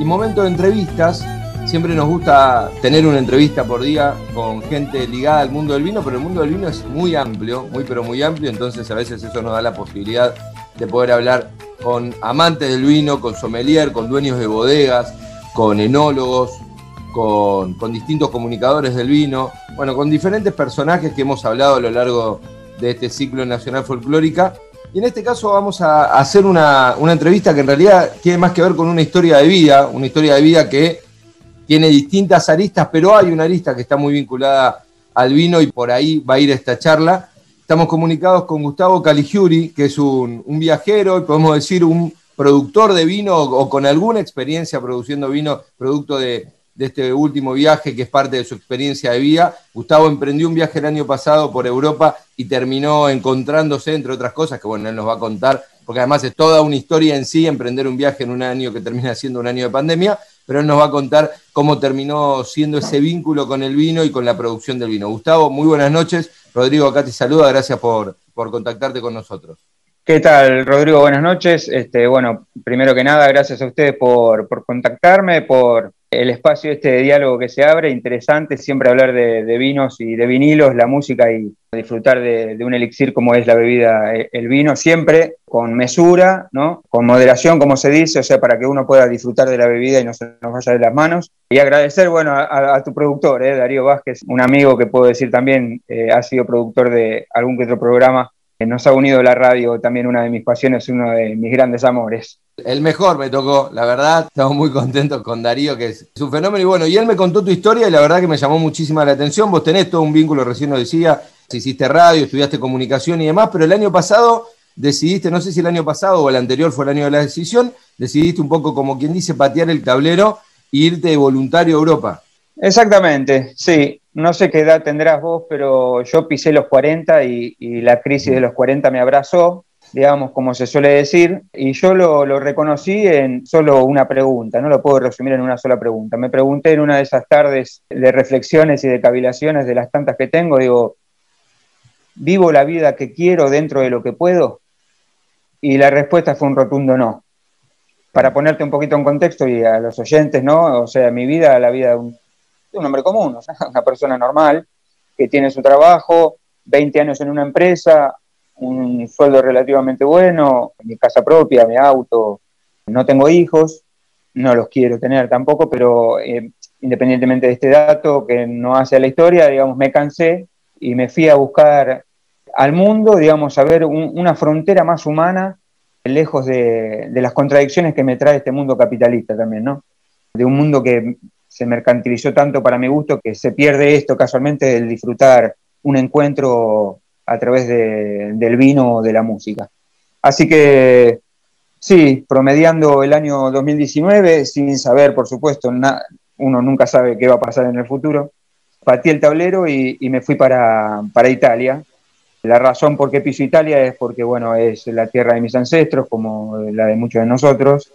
y momento de entrevistas. Siempre nos gusta tener una entrevista por día con gente ligada al mundo del vino, pero el mundo del vino es muy amplio, muy pero muy amplio, entonces a veces eso nos da la posibilidad de poder hablar con amantes del vino, con sommelier, con dueños de bodegas, con enólogos, con, con, distintos comunicadores del vino, bueno, con diferentes personajes que hemos hablado a lo largo de este ciclo nacional folclórica. Y en este caso vamos a hacer una, una entrevista que en realidad tiene más que ver con una historia de vida, una historia de vida que tiene distintas aristas, pero hay una arista que está muy vinculada al vino y por ahí va a ir esta charla. Estamos comunicados con Gustavo Caligiuri, que es un, un viajero y podemos decir un productor de vino o con alguna experiencia produciendo vino, producto de, de este último viaje que es parte de su experiencia de vida. Gustavo emprendió un viaje el año pasado por Europa y terminó encontrándose, entre otras cosas, que bueno, él nos va a contar, porque además es toda una historia en sí emprender un viaje en un año que termina siendo un año de pandemia, pero él nos va a contar cómo terminó siendo ese vínculo con el vino y con la producción del vino. Gustavo, muy buenas noches. Rodrigo acá te saluda, gracias por, por contactarte con nosotros. ¿Qué tal, Rodrigo? Buenas noches. Este, bueno, primero que nada, gracias a ustedes por, por contactarme, por el espacio este de diálogo que se abre, interesante, siempre hablar de, vinos y de vinilos, la música y disfrutar de, un elixir como es la bebida, eh, el vino, siempre con mesura, ¿no? con moderación, como se dice, o sea, para que uno pueda disfrutar de la bebida y no se nos vaya de las manos. Y agradecer, bueno, a, a tu productor, eh, Darío Vázquez, un amigo que puedo decir también eh, ha sido productor de algún que otro programa nos ha unido la radio, también una de mis pasiones, uno de mis grandes amores. El mejor me tocó, la verdad, estamos muy contentos con Darío, que es un fenómeno. Y bueno, y él me contó tu historia y la verdad que me llamó muchísima la atención. Vos tenés todo un vínculo, recién lo decía, hiciste radio, estudiaste comunicación y demás, pero el año pasado decidiste, no sé si el año pasado o el anterior fue el año de la decisión, decidiste un poco como quien dice patear el tablero e irte de voluntario a Europa. Exactamente, sí. No sé qué edad tendrás vos, pero yo pisé los 40 y, y la crisis de los 40 me abrazó, digamos, como se suele decir, y yo lo, lo, reconocí en solo una pregunta, no lo puedo resumir en una sola pregunta. Me pregunté en una de esas tardes de reflexiones y de cavilaciones de las tantas que tengo, digo, ¿vivo la vida que quiero dentro de lo que puedo? Y la respuesta fue un rotundo no. Para ponerte un poquito en contexto y a los oyentes, ¿no? O sea, mi vida, la vida de un de un hombre común, o sea, una persona normal que tiene su trabajo, 20 años en una empresa, un sueldo relativamente bueno, mi casa propia, mi auto, no tengo hijos, no los quiero tener tampoco, pero eh, independientemente de este dato que no hace a la historia, digamos, me cansé y me fui a buscar al mundo, digamos, a ver un, una frontera más humana, lejos de, de las contradicciones que me trae este mundo capitalista también, ¿no? De un mundo que se mercantilizó tanto para mi gusto que se pierde esto casualmente el disfrutar un encuentro a través de, del vino o de la música. Así que sí, promediando el año 2019, sin saber, por supuesto, uno nunca sabe qué va a pasar en el futuro, partí el tablero y, y me fui para, para, Italia. La razón por qué piso Italia es porque, bueno, es la tierra de mis ancestros, como la de muchos de nosotros,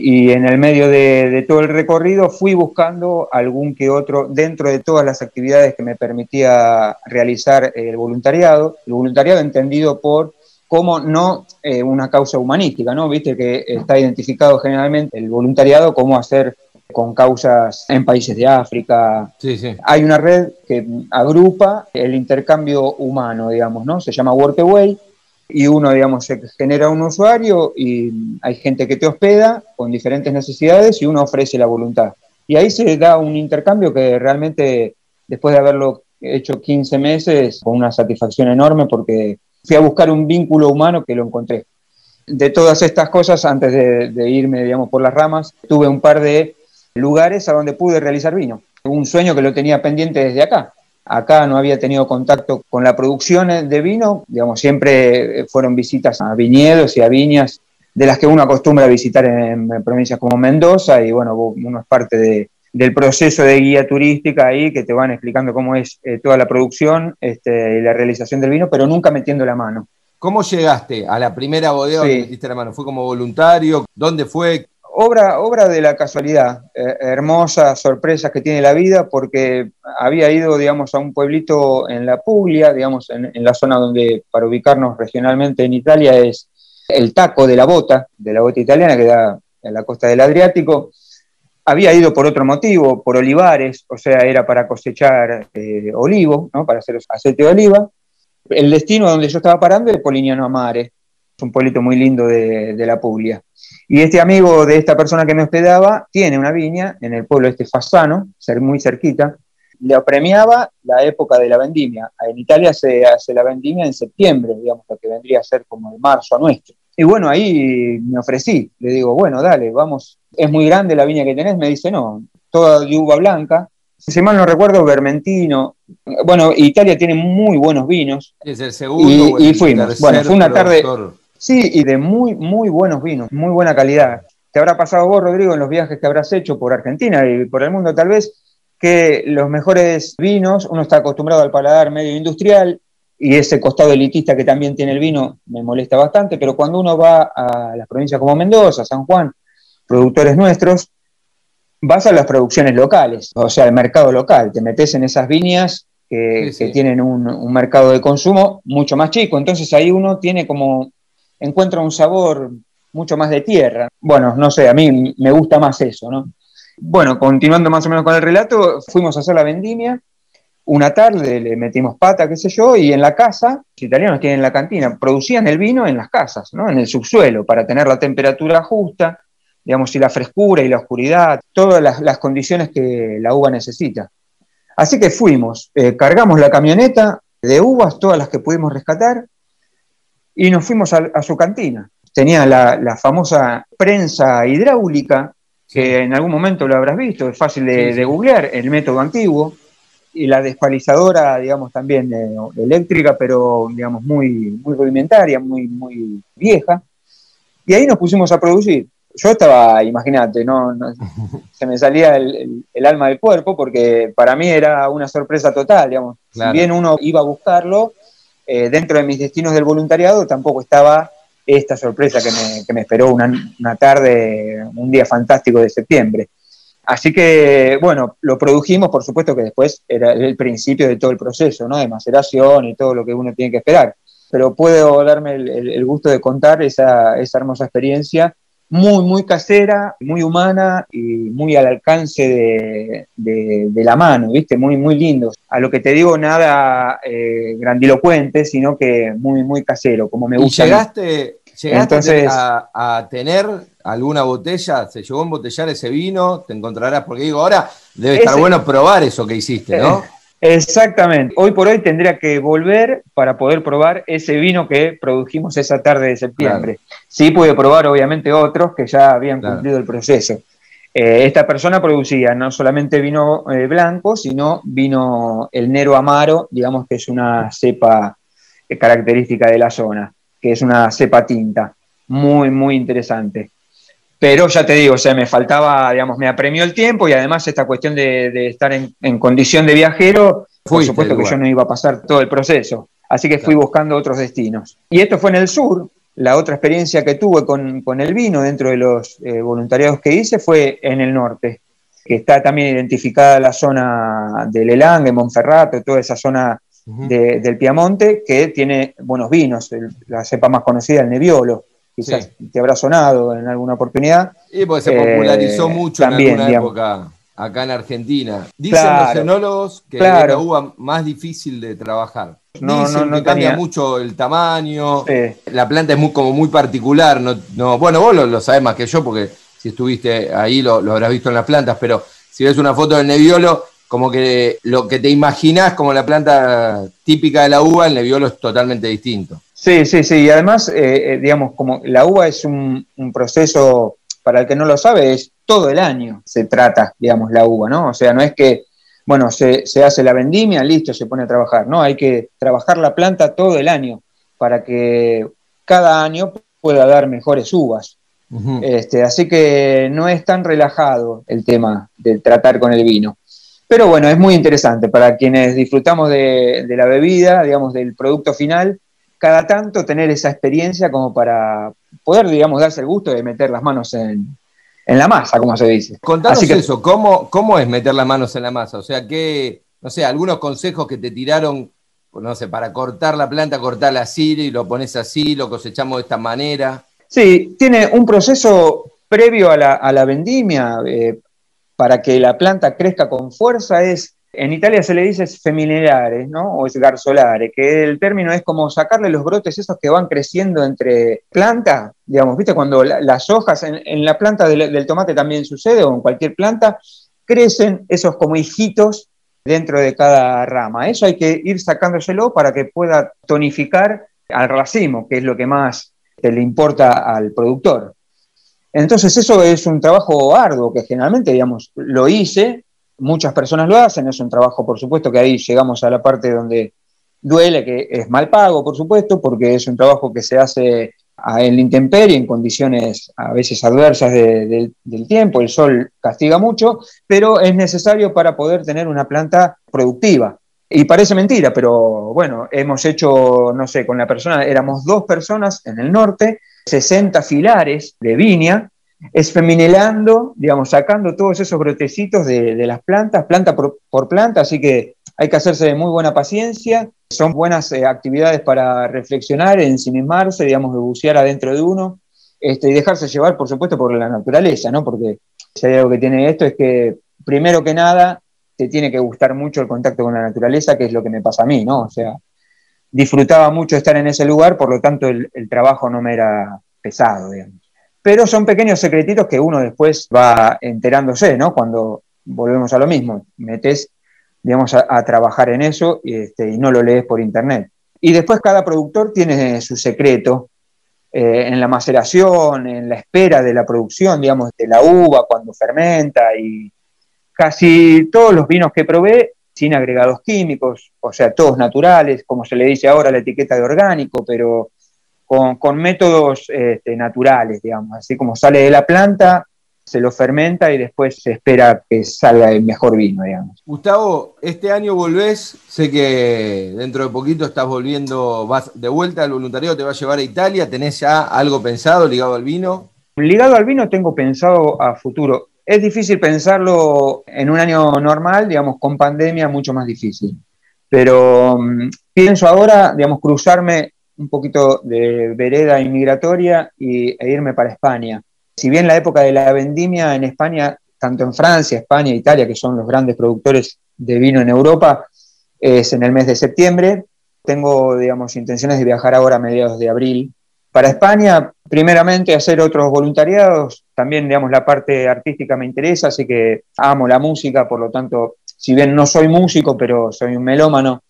y en el medio de, de, todo el recorrido fui buscando algún que otro, dentro de todas las actividades que me permitía realizar el voluntariado, el voluntariado entendido por como no eh, una causa humanística, ¿no? Viste que está identificado generalmente el voluntariado como hacer con causas en países de África. Sí, sí. Hay una red que agrupa el intercambio humano, digamos, ¿no? Se llama Workaway y uno, digamos, se genera un usuario y hay gente que te hospeda con diferentes necesidades y uno ofrece la voluntad. Y ahí se da un intercambio que realmente, después de haberlo hecho 15 meses, con una satisfacción enorme porque fui a buscar un vínculo humano que lo encontré. De todas estas cosas, antes de, de irme, digamos, por las ramas, tuve un par de lugares a donde pude realizar vino. Un sueño que lo tenía pendiente desde acá, Acá no había tenido contacto con la producción de vino, digamos, siempre fueron visitas a viñedos y a viñas de las que uno acostumbra a visitar en, en provincias como Mendoza y bueno, uno es parte de, del proceso de guía turística ahí que te van explicando cómo es eh, toda la producción este, y la realización del vino, pero nunca metiendo la mano. ¿Cómo llegaste a la primera bodega sí. donde metiste la mano? ¿Fue como voluntario? ¿Dónde fue? Obra, obra de la casualidad, eh, hermosas sorpresas que tiene la vida, porque había ido, digamos, a un pueblito en la Puglia, digamos, en, la zona donde, para ubicarnos regionalmente en Italia, es el taco de la bota, de la bota italiana que da en la costa del Adriático. había ido por otro motivo, por olivares, o sea, era para cosechar eh, olivo, ¿no? para hacer aceite de oliva. El destino donde yo estaba parando era Polignano Amare, un pueblito muy lindo de, la Puglia. Y este amigo de esta persona que me hospedaba tiene una viña en el pueblo este Fassano, muy cerquita, le apremiaba la época de la vendimia. En Italia se hace la vendimia en septiembre, digamos, lo que vendría a ser como de marzo a nuestro. Y bueno, ahí me ofrecí, le digo, bueno, dale, vamos, es muy grande la viña que tenés, me dice, no, toda de uva blanca, si mal no recuerdo, Vermentino. Bueno, Italia tiene muy buenos vinos. Es el segundo. Y, fuimos. Bueno, fue una tarde. Sí, y de muy, muy buenos vinos, muy buena calidad. Te habrá pasado vos, Rodrigo, en los viajes que habrás hecho por Argentina y por el mundo tal vez, que los mejores vinos, uno está acostumbrado al paladar medio industrial y ese costado elitista que también tiene el vino me molesta bastante, pero cuando uno va a las provincias como Mendoza, San Juan, productores nuestros, vas a las producciones locales, o sea, el mercado local, te metes en esas viñas que, tienen un, un, mercado de consumo mucho más chico, entonces ahí uno tiene como, encuentra un sabor mucho más de tierra. Bueno, no sé, a mí me gusta más eso, ¿no? Bueno, continuando más o menos con el relato, fuimos a hacer la vendimia, una tarde le metimos pata, qué sé yo, y en la casa, los italianos tienen la cantina, producían el vino en las casas, ¿no? en el subsuelo, para tener la temperatura justa, digamos, y la frescura y la oscuridad, todas las, condiciones que la uva necesita. Así que fuimos, eh, cargamos la camioneta de uvas, todas las que pudimos rescatar, y nos fuimos a, su cantina. Tenía la, famosa prensa hidráulica, que en algún momento lo habrás visto, es fácil de, googlear, el método antiguo, y la despalizadora, digamos, también eh, eléctrica, pero, digamos, muy, muy rudimentaria, muy, muy vieja. Y ahí nos pusimos a producir yo estaba, imagínate, no, se me salía el, alma del cuerpo porque para mí era una sorpresa total, digamos. Si bien uno iba a buscarlo, eh, dentro de mis destinos del voluntariado tampoco estaba esta sorpresa que me, esperó una, una, tarde, un día fantástico de septiembre. Así que, bueno, lo produjimos, por supuesto que después era el principio de todo el proceso, ¿no? De maceración y todo lo que uno tiene que esperar. Pero puedo darme el, gusto de contar esa, esa hermosa experiencia muy, muy casera, muy humana y muy al alcance de, la mano, ¿viste? Muy, muy lindo. A lo que te digo, nada eh, grandilocuente, sino que muy, muy casero, como me gusta. ¿Y llegaste, llegaste a, tener alguna botella? ¿Se llegó a embotellar ese vino? ¿Te encontrarás? Porque digo, ahora debe estar bueno probar eso que hiciste, ¿no? Eh, Exactamente. Hoy por hoy tendría que volver para poder probar ese vino que produjimos esa tarde de septiembre. Sí pude probar obviamente otros que ya habían cumplido el proceso. Eh, esta persona producía no solamente vino eh, blanco, sino vino el Nero Amaro, digamos que es una cepa eh, característica de la zona, que es una cepa tinta, muy, muy interesante. Pero ya te digo, o sea, me faltaba, digamos, me apremió el tiempo y además esta cuestión de, estar en, condición de viajero, por supuesto que yo no iba a pasar todo el proceso. Así que fui buscando otros destinos. Y esto fue en el sur. La otra experiencia que tuve con, el vino dentro de los eh, voluntariados que hice fue en el norte, que está también identificada la zona del Elang, Monferrato, toda esa zona del Piamonte, que tiene buenos vinos. la cepa más conocida, el Nebbiolo quizás te habrá sonado en alguna oportunidad. Y porque se popularizó eh, mucho en alguna época acá en Argentina. Dicen los enólogos que es la uva más difícil de trabajar. No, no, no cambia mucho el tamaño, la planta es muy, como muy particular. No, bueno, vos lo, sabés más que yo porque si estuviste ahí lo, lo, habrás visto en las plantas, pero si ves una foto del Nebbiolo, como que lo que te imaginás como la planta típica de la uva, el Nebbiolo es totalmente distinto. Sí, sí, sí. Y además, eh, eh, digamos, como la uva es un, proceso, para el que no lo sabe, es todo el año se trata, digamos, la uva, ¿no? O sea, no es que, bueno, se, hace la vendimia, listo, se pone a trabajar, ¿no? Hay que trabajar la planta todo el año para que cada año pueda dar mejores uvas. este, así que no es tan relajado el tema de tratar con el vino. Pero bueno, es muy interesante para quienes disfrutamos de, de la bebida, digamos, del producto final cada tanto tener esa experiencia como para poder, digamos, darse el gusto de meter las manos en, la masa, como se dice. Contanos eso, ¿cómo, ¿cómo es meter las manos en la masa? O sea, ¿qué, no sé, algunos consejos que te tiraron, no sé, para cortar la planta, cortarla así, y lo pones así, lo cosechamos de esta manera? Sí, tiene un proceso previo a la, vendimia. Eh, para que la planta crezca con fuerza es, en Italia se le dice feminilare, ¿no? O esgarzolare, que el término es como sacarle los brotes esos que van creciendo entre plantas, digamos, ¿viste? Cuando las hojas en, la planta del, tomate también sucede, o en cualquier planta, crecen esos como hijitos dentro de cada rama. Eso hay que ir sacándoselo para que pueda tonificar al racimo, que es lo que más le importa al productor. Entonces eso es un trabajo arduo que generalmente, digamos, lo hice, muchas personas lo hacen, es un trabajo, por supuesto, que ahí llegamos a la parte donde duele, que es mal pago, por supuesto, porque es un trabajo que se hace en la intemperie, en condiciones a veces adversas del tiempo, el sol castiga mucho, pero es necesario para poder tener una planta productiva. Y parece mentira, pero bueno, hemos hecho, no sé, con la persona, éramos dos personas en el norte, 60 filares de viña, esfeminelando, digamos, sacando todos esos brotecitos de, las plantas, planta por, planta, así que hay que hacerse de muy buena paciencia, son buenas eh, actividades para reflexionar, ensimismarse, digamos, bucear adentro de uno, este, y dejarse llevar, por supuesto, por la naturaleza, ¿no? Porque si hay algo que tiene esto es que, primero que nada, te tiene que gustar mucho el contacto con la naturaleza, que es lo que me pasa a mí, ¿no? O sea, disfrutaba mucho estar en ese lugar, por lo tanto el, trabajo no me era pesado, digamos. Pero son pequeños secretitos que uno después va enterándose, ¿no? Cuando volvemos a lo mismo, metes, digamos, a, trabajar en eso y, este, y, no lo lees por internet. Y después cada productor tiene su secreto eh, en la maceración, en la espera de la producción, digamos, de la uva cuando fermenta y casi todos los vinos que probé sin agregados químicos, o sea, todos naturales, como se le dice ahora la etiqueta de orgánico, pero con, métodos este, naturales, digamos, así como sale de la planta, se lo fermenta y después se espera que salga el mejor vino, digamos. Gustavo, este año volvés, sé que dentro de poquito estás volviendo, vas de vuelta al voluntariado, te va a llevar a Italia, ¿tenés ya algo pensado ligado al vino? Ligado al vino tengo pensado a futuro. Es difícil pensarlo en un año normal, digamos, con pandemia mucho más difícil. Pero mm, pienso ahora, digamos, cruzarme un poquito de vereda inmigratoria y, e irme para España. Si bien la época de la vendimia en España, tanto en Francia, España e Italia, que son los grandes productores de vino en Europa, es en el mes de septiembre, tengo, digamos, intenciones de viajar ahora a mediados de abril para España, primeramente hacer otros voluntariados, también digamos la parte artística me interesa, así que amo la música, por lo tanto, si bien no soy músico, pero soy un melómano,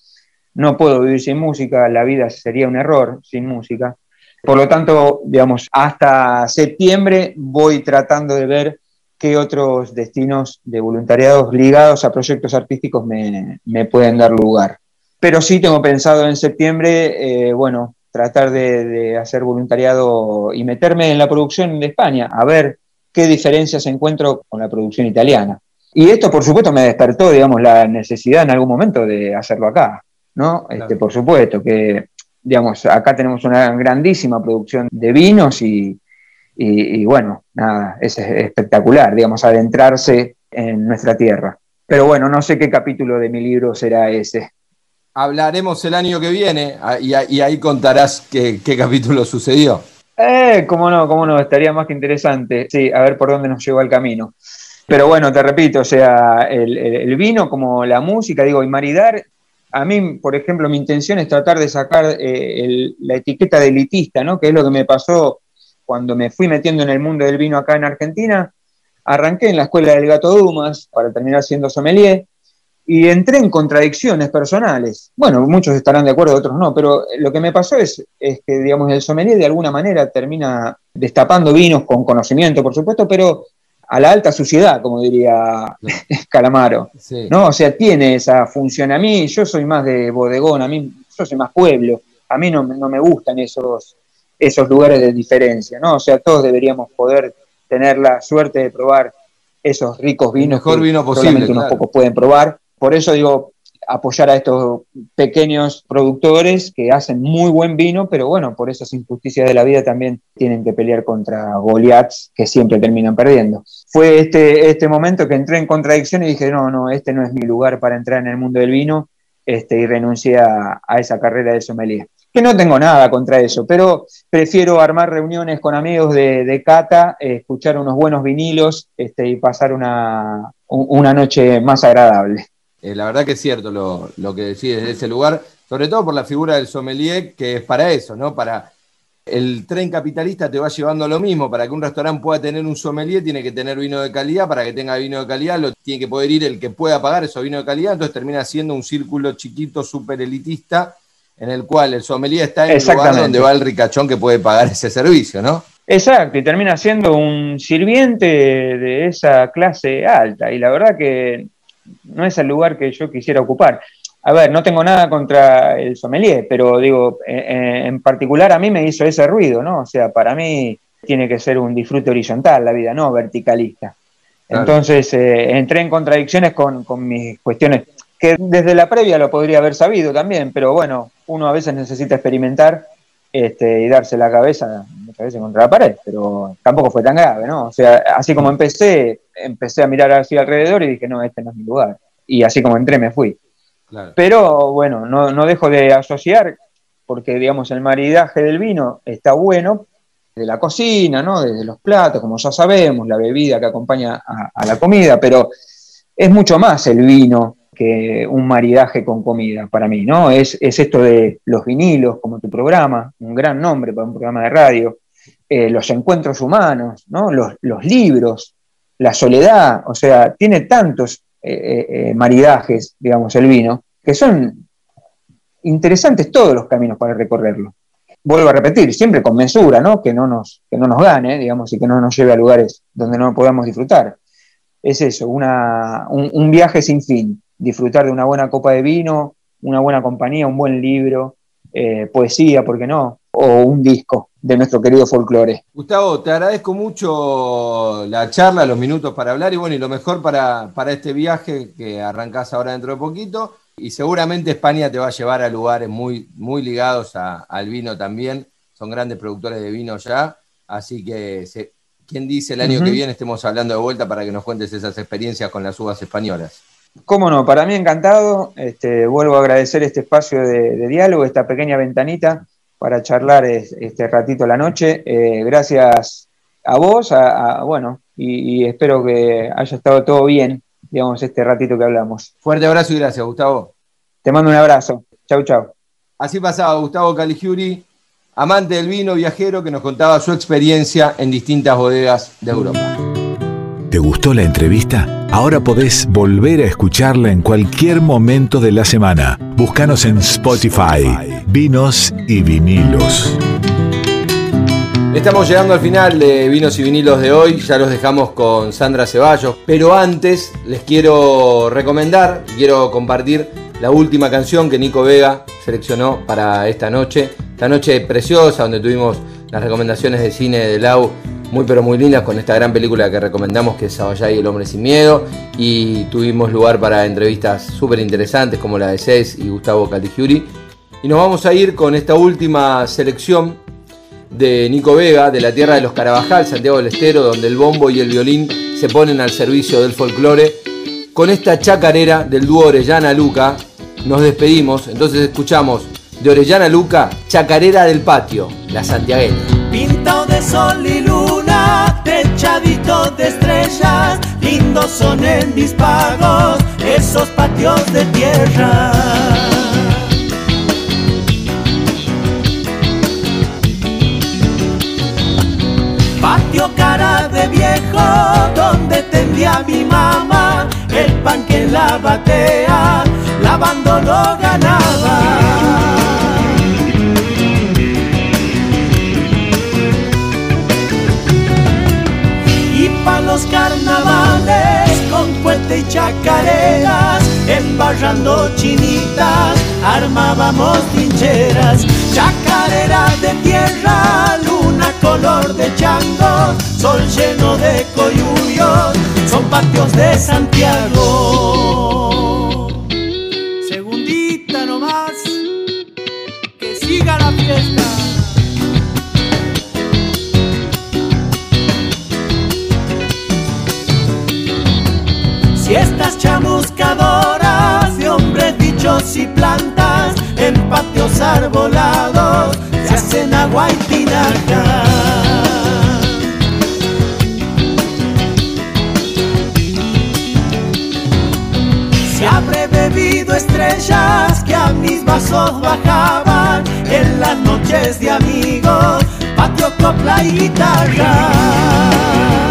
no puedo vivir sin música, la vida sería un error sin música. Por lo tanto, digamos, hasta septiembre voy tratando de ver qué otros destinos de voluntariados ligados a proyectos artísticos me, pueden dar lugar. Pero sí tengo pensado en septiembre, eh, bueno, tratar de, hacer voluntariado y meterme en la producción de España, a ver qué diferencias encuentro con la producción italiana. Y esto, por supuesto, me despertó, digamos, la necesidad en algún momento de hacerlo acá, ¿no? Este, por supuesto, que, digamos, acá tenemos una grandísima producción de vinos y, y bueno, nada, es espectacular, digamos, adentrarse en nuestra tierra. Pero bueno, no sé qué capítulo de mi libro será ese hablaremos el año que viene ah, y, ahí contarás qué, capítulo sucedió. Eh, cómo no, cómo no, estaría más que interesante. Sí, a ver por dónde nos lleva el camino. Pero bueno, te repito, o sea, el, vino como la música, digo, y maridar, a mí, por ejemplo, mi intención es tratar de sacar eh, la etiqueta de elitista, ¿no? Que es lo que me pasó cuando me fui metiendo en el mundo del vino acá en Argentina. Arranqué en la escuela del Gato Dumas para terminar siendo sommelier y entré en contradicciones personales. Bueno, muchos estarán de acuerdo, otros no, pero lo que me pasó es, es que, digamos, el sommelier de alguna manera termina destapando vinos con conocimiento, por supuesto, pero a la alta suciedad, como diría Calamaro. ¿no? O sea, tiene esa función. A mí, yo soy más de bodegón, a mí, yo soy más pueblo, a mí no, no me gustan esos, esos lugares de diferencia, ¿no? O sea, todos deberíamos poder tener la suerte de probar esos ricos vinos mejor que vino posible, solamente unos pocos pueden probar por eso digo, apoyar a estos pequeños productores que hacen muy buen vino, pero bueno, por esas injusticias de la vida también tienen que pelear contra Goliaths que siempre terminan perdiendo. Fue este, este momento que entré en contradicción y dije, no, no, este no es mi lugar para entrar en el mundo del vino este, y renuncié a, esa carrera de sommelier. Que no tengo nada contra eso, pero prefiero armar reuniones con amigos de, cata, escuchar unos buenos vinilos este, y pasar una, una noche más agradable. Eh, la verdad que es cierto lo, lo que decís desde ese lugar, sobre todo por la figura del sommelier, que es para eso, ¿no? Para el tren capitalista te va llevando a lo mismo. Para que un restaurante pueda tener un sommelier, tiene que tener vino de calidad. Para que tenga vino de calidad, lo tiene que poder ir el que pueda pagar esos vinos de calidad. Entonces termina siendo un círculo chiquito, súper elitista, en el cual el sommelier está en el lugar donde va el ricachón que puede pagar ese servicio, ¿no? Exacto, y termina siendo un sirviente de esa clase alta. Y la verdad que no es el lugar que yo quisiera ocupar. A ver, no tengo nada contra el sommelier, pero digo, en particular a mí me hizo ese ruido, ¿no? O sea, para mí tiene que ser un disfrute horizontal la vida, no verticalista. Entonces eh, entré en contradicciones con, mis cuestiones, que desde la previa lo podría haber sabido también, pero bueno, uno a veces necesita experimentar este, y darse la cabeza veces contra la pared, pero tampoco fue tan grave, ¿no? O sea, así como empecé, empecé a mirar hacia alrededor y dije, no, este no es mi lugar. Y así como entré, me fui. Pero bueno, no, dejo de asociar, porque digamos el maridaje del vino está bueno, de la cocina, ¿no? Desde los platos, como ya sabemos, la bebida que acompaña a, la comida, pero es mucho más el vino que un maridaje con comida para mí, ¿no? Es, esto de los vinilos, como tu programa, un gran nombre para un programa de radio, eh, los encuentros humanos, ¿no? Los, libros, la soledad, o sea, tiene tantos eh, eh, maridajes, digamos, el vino, que son interesantes todos los caminos para recorrerlo. Vuelvo a repetir, siempre con mesura, ¿no? Que no nos, que no nos gane, digamos, y que no nos lleve a lugares donde no podamos disfrutar. Es eso, una, un, viaje sin fin, disfrutar de una buena copa de vino, una buena compañía, un buen libro, poesía, ¿por qué no? O un disco de nuestro querido folclore. Gustavo, te agradezco mucho la charla, los minutos para hablar y bueno, y lo mejor para, para este viaje que arrancás ahora dentro de poquito. Y seguramente España te va a llevar a lugares muy, muy ligados al vino también. Son grandes productores de vino ya. Así que, se, ¿quién dice el año que viene estemos hablando de vuelta para que nos cuentes esas experiencias con las uvas españolas? Cómo no, para mí encantado. Este, vuelvo a agradecer este espacio de, de diálogo, esta pequeña ventanita para charlar este ratito la noche. Eh, gracias a vos, a, bueno, y, espero que haya estado todo bien, digamos, este ratito que hablamos. Fuerte abrazo y gracias, Gustavo. Te mando un abrazo. Chau, chau. Así pasaba Gustavo Caligiuri, amante del vino, viajero, que nos contaba su experiencia en distintas bodegas de Europa. ¿Te gustó la entrevista? Ahora podés volver a escucharla en cualquier momento de la semana. Búscanos en Spotify, Vinos y Vinilos. Estamos llegando al final de Vinos y Vinilos de hoy, ya los dejamos con Sandra Ceballos, pero antes les quiero recomendar, quiero compartir la última canción que Nico Vega seleccionó para esta noche, esta noche preciosa donde tuvimos las recomendaciones de cine de Lau muy pero muy lindas con esta gran película que recomendamos que es Sabayay y el hombre sin miedo y tuvimos lugar para entrevistas súper interesantes como la de Cés y Gustavo Caligiuri y nos vamos a ir con esta última selección de Nico Vega de la tierra de los Carabajal, Santiago del Estero, donde el bombo y el violín se ponen al servicio del folclore. Con esta chacarera del dúo Orellana Luca nos despedimos, entonces escuchamos de Orellana Luca, Chacarera del Patio, la santiagueña. Pintado de sol y luna, techadito de estrellas, lindos son en mis pagos esos patios de tierra. Patio cara de viejo, donde tendría mi mamá, el pan que la batea, lavando lo ganaba. Puente y chacareras, embarrando chinitas, armábamos trincheras, chacarera de tierra, luna color de chango, sol lleno de coyuyos, son patios de Santiago. Huaytinaca. Se habré bebido estrellas que a mis vasos bajaban en las noches de amigos, patio, copla y guitarra.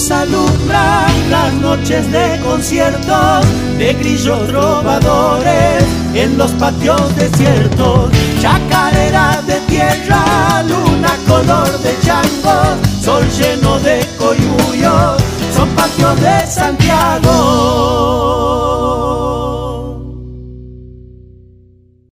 nos alumbran las noches de conciertos de grillos trovadores en los patios desiertos. Chacarera de tierra, luna color de chango, sol lleno de coyuyos, son patios de Santiago.